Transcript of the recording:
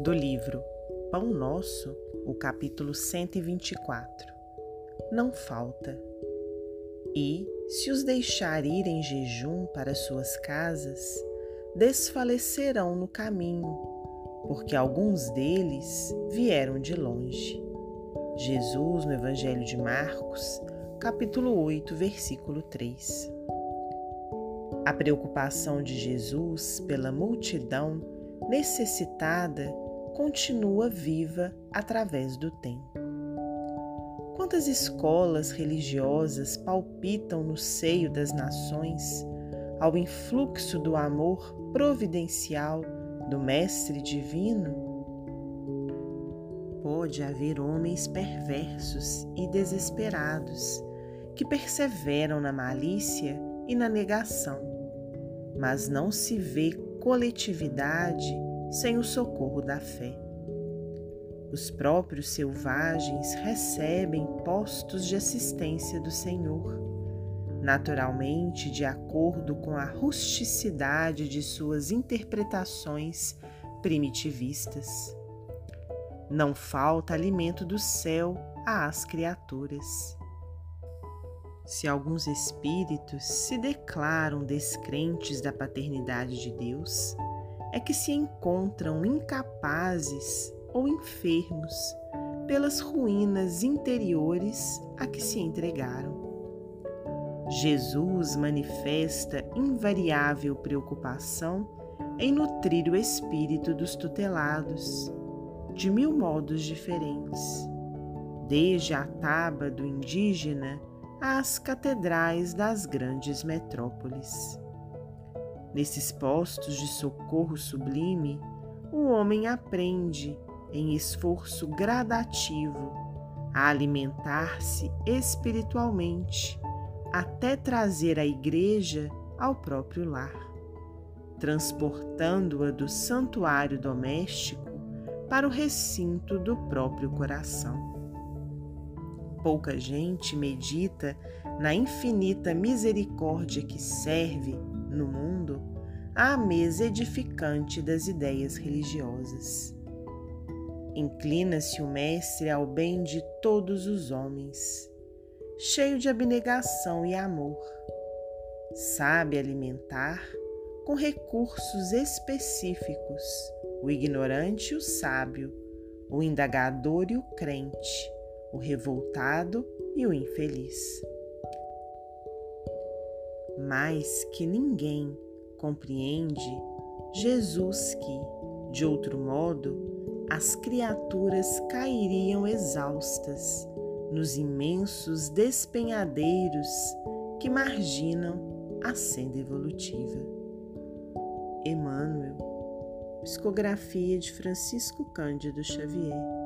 do livro Pão Nosso, o capítulo 124. Não falta. E, se os deixar ir em jejum para suas casas, desfalecerão no caminho, porque alguns deles vieram de longe. Jesus, no Evangelho de Marcos, capítulo 8, versículo 3. A preocupação de Jesus pela multidão necessitada continua viva através do tempo. Quantas escolas religiosas palpitam no seio das nações ao influxo do amor providencial do Mestre Divino? Pode haver homens perversos e desesperados que perseveram na malícia e na negação, mas não se vê coletividade sem o socorro da fé. Os próprios selvagens recebem postos de assistência do Senhor, naturalmente de acordo com a rusticidade de suas interpretações primitivistas. Não falta alimento do céu às criaturas. Se alguns espíritos se declaram descrentes da paternidade de Deus, é que se encontram incapazes ou enfermos pelas ruínas interiores a que se entregaram. Jesus manifesta invariável preocupação em nutrir o espírito dos tutelados, de mil modos diferentes, desde a taba do indígena às catedrais das grandes metrópoles. Nesses postos de socorro sublime, o homem aprende, em esforço gradativo, a alimentar-se espiritualmente até trazer a Igreja ao próprio lar, transportando-a do santuário doméstico para o recinto do próprio coração. Pouca gente medita na infinita misericórdia que serve, no mundo, à mesa edificante das ideias religiosas. Inclina-se o Mestre ao bem de todos os homens, cheio de abnegação e amor. Sabe alimentar com recursos específicos o ignorante e o sábio, o indagador e o crente, o revoltado e o infeliz. Mais que ninguém compreende Jesus que, de outro modo, as criaturas cairiam exaustas nos imensos despenhadeiros que marginam a senda evolutiva. Emmanuel, psicografia de Francisco Cândido Xavier.